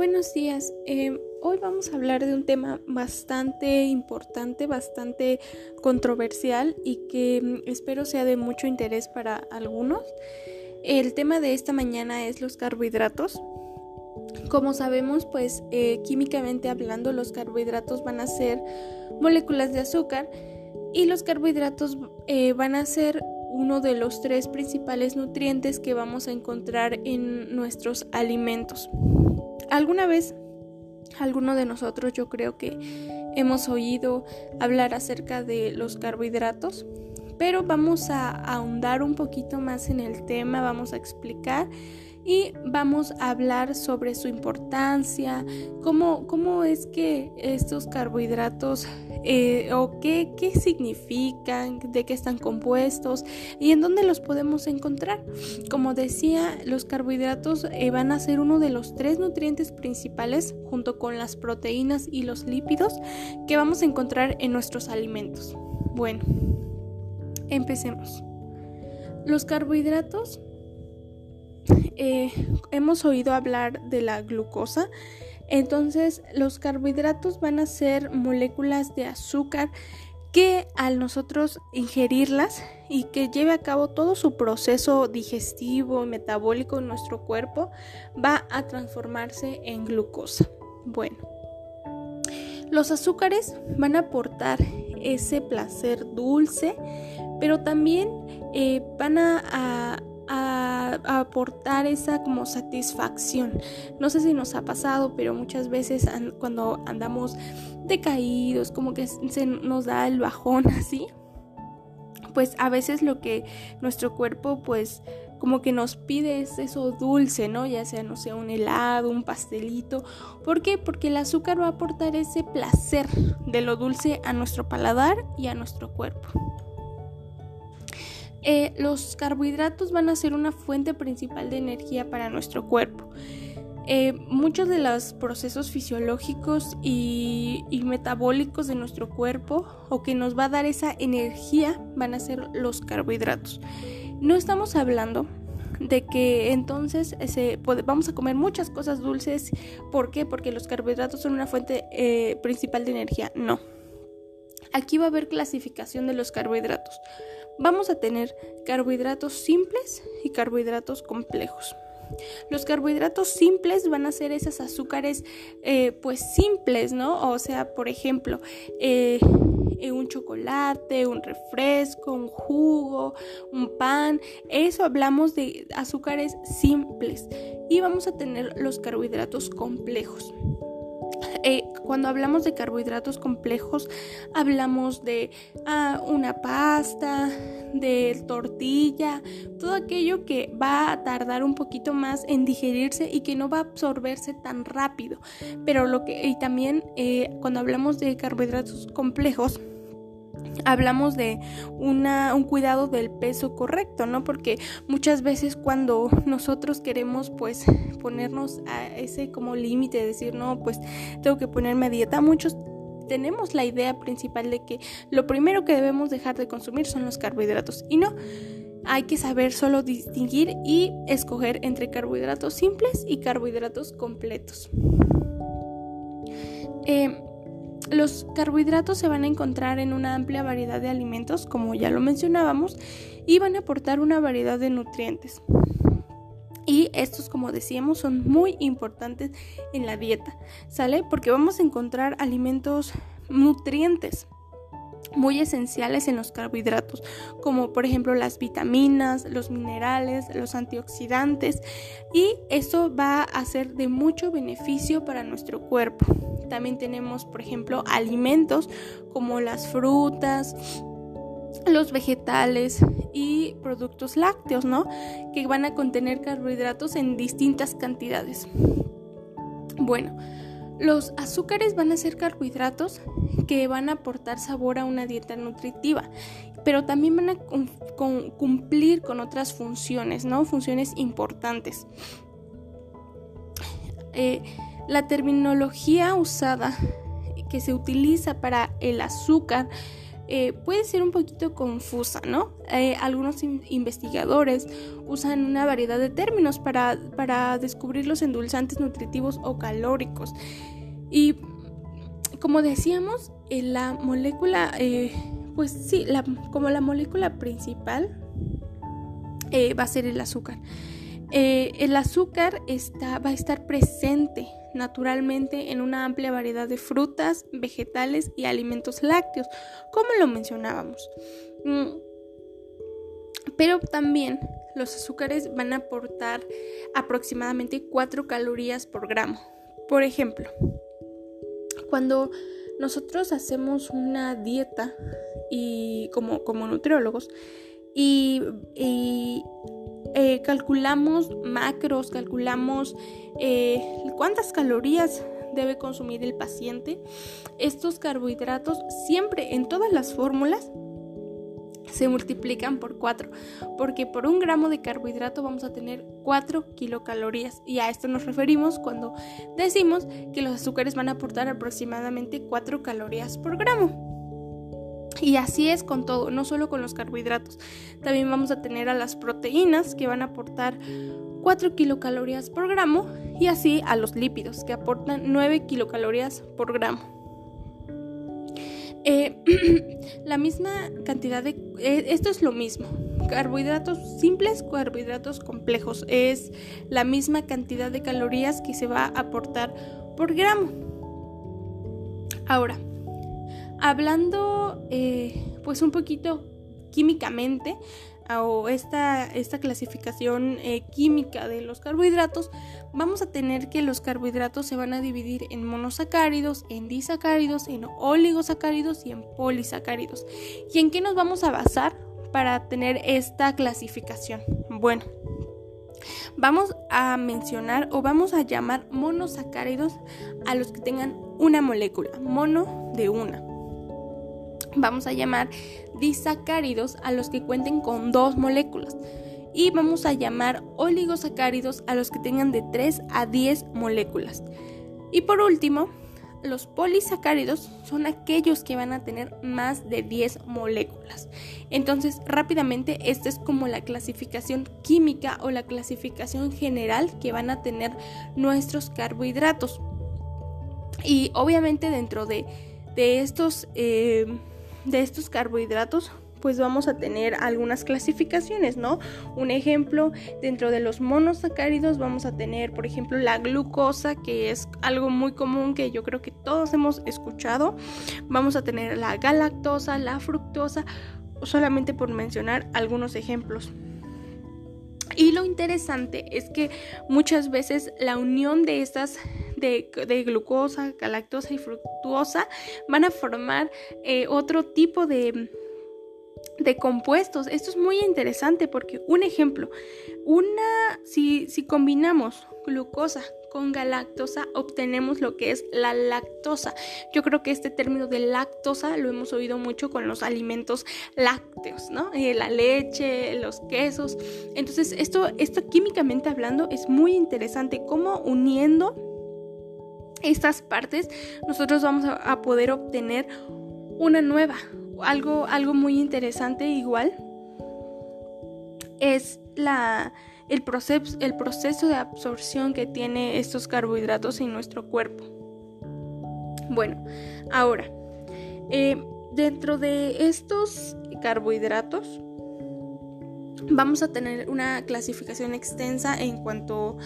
Buenos días. Eh, hoy vamos a hablar de un tema bastante importante, bastante controversial y que mm, espero sea de mucho interés para algunos. El tema de esta mañana es los carbohidratos. Como sabemos, pues eh, químicamente hablando, los carbohidratos van a ser moléculas de azúcar y los carbohidratos eh, van a ser uno de los tres principales nutrientes que vamos a encontrar en nuestros alimentos. Alguna vez, alguno de nosotros yo creo que hemos oído hablar acerca de los carbohidratos, pero vamos a ahondar un poquito más en el tema, vamos a explicar y vamos a hablar sobre su importancia, cómo, cómo es que estos carbohidratos eh, o qué, qué significan, de qué están compuestos y en dónde los podemos encontrar. Como decía, los carbohidratos eh, van a ser uno de los tres nutrientes principales junto con las proteínas y los lípidos que vamos a encontrar en nuestros alimentos. Bueno, empecemos. Los carbohidratos eh, hemos oído hablar de la glucosa. Entonces los carbohidratos van a ser moléculas de azúcar que al nosotros ingerirlas y que lleve a cabo todo su proceso digestivo y metabólico en nuestro cuerpo va a transformarse en glucosa. Bueno, los azúcares van a aportar ese placer dulce, pero también eh, van a aportar esa como satisfacción. No sé si nos ha pasado, pero muchas veces cuando andamos decaídos, como que se nos da el bajón así, pues a veces lo que nuestro cuerpo pues como que nos pide es eso dulce, ¿no? Ya sea, no sé, un helado, un pastelito. ¿Por qué? Porque el azúcar va a aportar ese placer de lo dulce a nuestro paladar y a nuestro cuerpo. Eh, los carbohidratos van a ser una fuente principal de energía para nuestro cuerpo. Eh, muchos de los procesos fisiológicos y, metabólicos de nuestro cuerpo o que nos va a dar esa energía van a ser los carbohidratos. No estamos hablando de que entonces vamos a comer muchas cosas dulces. ¿Por qué? Porque los carbohidratos son una fuente eh, principal de energía. No. Aquí va a haber clasificación de los carbohidratos vamos a tener carbohidratos simples y carbohidratos complejos. Los carbohidratos simples van a ser esos azúcares eh, pues simples, ¿no? O sea, por ejemplo, eh, un chocolate, un refresco, un jugo, un pan. Eso hablamos de azúcares simples. Y vamos a tener los carbohidratos complejos. Cuando hablamos de carbohidratos complejos, hablamos de ah, una pasta, de tortilla, todo aquello que va a tardar un poquito más en digerirse y que no va a absorberse tan rápido. Pero lo que, y también eh, cuando hablamos de carbohidratos complejos, hablamos de una, un cuidado del peso correcto, ¿no? Porque muchas veces cuando nosotros queremos pues ponernos a ese como límite de decir, no, pues tengo que ponerme a dieta, muchos tenemos la idea principal de que lo primero que debemos dejar de consumir son los carbohidratos y no. Hay que saber solo distinguir y escoger entre carbohidratos simples y carbohidratos completos. Eh, los carbohidratos se van a encontrar en una amplia variedad de alimentos, como ya lo mencionábamos, y van a aportar una variedad de nutrientes. Y estos, como decíamos, son muy importantes en la dieta, ¿sale? Porque vamos a encontrar alimentos nutrientes muy esenciales en los carbohidratos, como por ejemplo las vitaminas, los minerales, los antioxidantes, y eso va a ser de mucho beneficio para nuestro cuerpo. También tenemos, por ejemplo, alimentos como las frutas, los vegetales y productos lácteos, ¿no? Que van a contener carbohidratos en distintas cantidades. Bueno, los azúcares van a ser carbohidratos que van a aportar sabor a una dieta nutritiva, pero también van a cumplir con otras funciones, ¿no? Funciones importantes. Eh, la terminología usada que se utiliza para el azúcar eh, puede ser un poquito confusa, ¿no? Eh, algunos investigadores usan una variedad de términos para, para descubrir los endulzantes nutritivos o calóricos. Y como decíamos, la molécula, pues sí, como la molécula principal va a ser el azúcar. el azúcar está, va a estar presente naturalmente en una amplia variedad de frutas, vegetales y alimentos lácteos, como lo mencionábamos. Mm, pero también los azúcares van a aportar aproximadamente 4 calorías por gramo. Por ejemplo, cuando nosotros hacemos una dieta y como, como nutriólogos y eh, calculamos macros, calculamos eh, cuántas calorías debe consumir el paciente. Estos carbohidratos siempre en todas las fórmulas se multiplican por 4, porque por un gramo de carbohidrato vamos a tener 4 kilocalorías y a esto nos referimos cuando decimos que los azúcares van a aportar aproximadamente 4 calorías por gramo. Y así es con todo, no solo con los carbohidratos. También vamos a tener a las proteínas que van a aportar 4 kilocalorías por gramo y así a los lípidos que aportan 9 kilocalorías por gramo. Eh, la misma cantidad de... Eh, esto es lo mismo. Carbohidratos simples, carbohidratos complejos. Es la misma cantidad de calorías que se va a aportar por gramo. Ahora, Hablando eh, pues un poquito químicamente o esta, esta clasificación química de los carbohidratos, vamos a tener que los carbohidratos se van a dividir en monosacáridos, en disacáridos, en oligosacáridos y en polisacáridos. ¿Y en qué nos vamos a basar para tener esta clasificación? Bueno, vamos a mencionar o vamos a llamar monosacáridos a los que tengan una molécula, mono de una vamos a llamar disacáridos a los que cuenten con dos moléculas y vamos a llamar oligosacáridos a los que tengan de 3 a 10 moléculas. Y por último, los polisacáridos son aquellos que van a tener más de 10 moléculas. Entonces, rápidamente, esta es como la clasificación química o la clasificación general que van a tener nuestros carbohidratos. Y obviamente dentro de, estos... Eh, de estos carbohidratos pues vamos a tener algunas clasificaciones, ¿no? Un ejemplo, dentro de los monosacáridos vamos a tener, por ejemplo, la glucosa, que es algo muy común que yo creo que todos hemos escuchado. Vamos a tener la galactosa, la fructosa, solamente por mencionar algunos ejemplos. Y lo interesante es que muchas veces la unión de estas de, glucosa, galactosa y fructuosa van a formar eh, otro tipo de, de compuestos. Esto es muy interesante porque un ejemplo, una si, si combinamos glucosa con galactosa obtenemos lo que es la lactosa. Yo creo que este término de lactosa lo hemos oído mucho con los alimentos lácteos, ¿no? Eh, la leche, los quesos. Entonces, esto, esto químicamente hablando es muy interesante, cómo uniendo estas partes nosotros vamos a, poder obtener una nueva. Algo, algo muy interesante igual es la, el, proceso, el proceso de absorción que tiene estos carbohidratos en nuestro cuerpo. Bueno, ahora, eh, dentro de estos carbohidratos vamos a tener una clasificación extensa en cuanto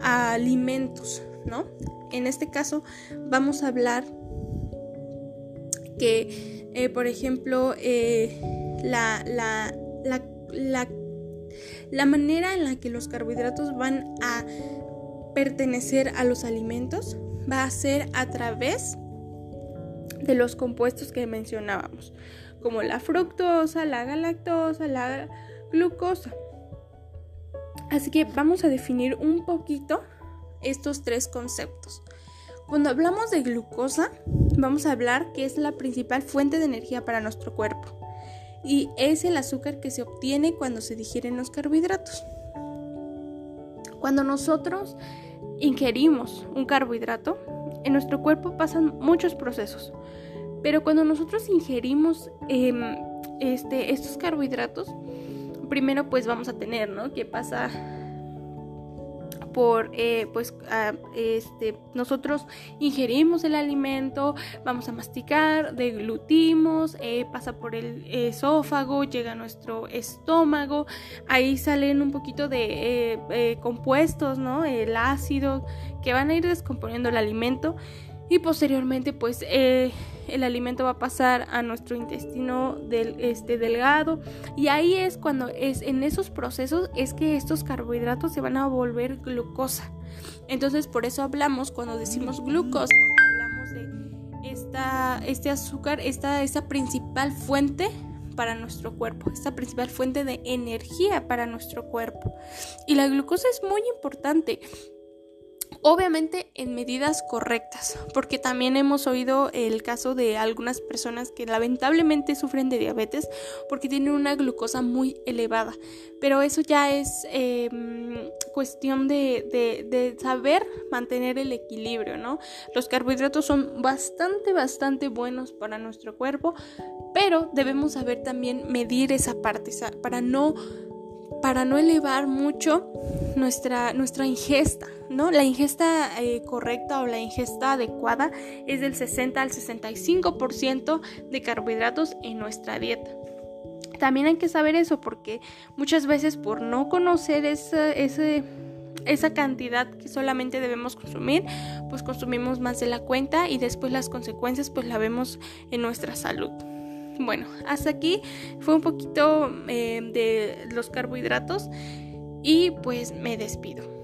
a alimentos, ¿no? En este caso vamos a hablar que, eh, por ejemplo, eh, la, la, la manera en la que los carbohidratos van a pertenecer a los alimentos va a ser a través de los compuestos que mencionábamos, como la fructosa, la galactosa, la glucosa. Así que vamos a definir un poquito estos tres conceptos. Cuando hablamos de glucosa, vamos a hablar que es la principal fuente de energía para nuestro cuerpo y es el azúcar que se obtiene cuando se digieren los carbohidratos. Cuando nosotros ingerimos un carbohidrato, en nuestro cuerpo pasan muchos procesos. Pero cuando nosotros ingerimos em, este, estos carbohidratos, primero pues vamos a tener, ¿no? ¿Qué pasa? Por eh, pues este nosotros ingerimos el alimento vamos a masticar deglutimos eh, pasa por el esófago llega a nuestro estómago ahí salen un poquito de eh, compuestos no el ácido que van a ir descomponiendo el alimento y posteriormente pues el alimento va a pasar a nuestro intestino este, delgado y ahí es cuando es en esos procesos es que estos carbohidratos se van a volver glucosa. Entonces por eso hablamos cuando decimos glucosa, hablamos de esta, este azúcar, esta, esta principal fuente para nuestro cuerpo, esta principal fuente de energía para nuestro cuerpo. Y la glucosa es muy importante Obviamente en medidas correctas, porque también hemos oído el caso de algunas personas que lamentablemente sufren de diabetes porque tienen una glucosa muy elevada, pero eso ya es em, cuestión de, de, saber mantener el equilibrio, ¿no? Los carbohidratos son bastante, bastante buenos para nuestro cuerpo, pero debemos saber también medir esa parte para no para no elevar mucho nuestra, nuestra ingesta, ¿no? La ingesta eh, correcta o la ingesta adecuada es del 60 al 65% de carbohidratos en nuestra dieta. También hay que saber eso porque muchas veces por no conocer esa, esa cantidad que solamente debemos consumir, pues consumimos más de la cuenta y después las consecuencias pues la vemos en nuestra salud. Bueno, hasta aquí fue un poquito eh, de los carbohidratos y pues me despido.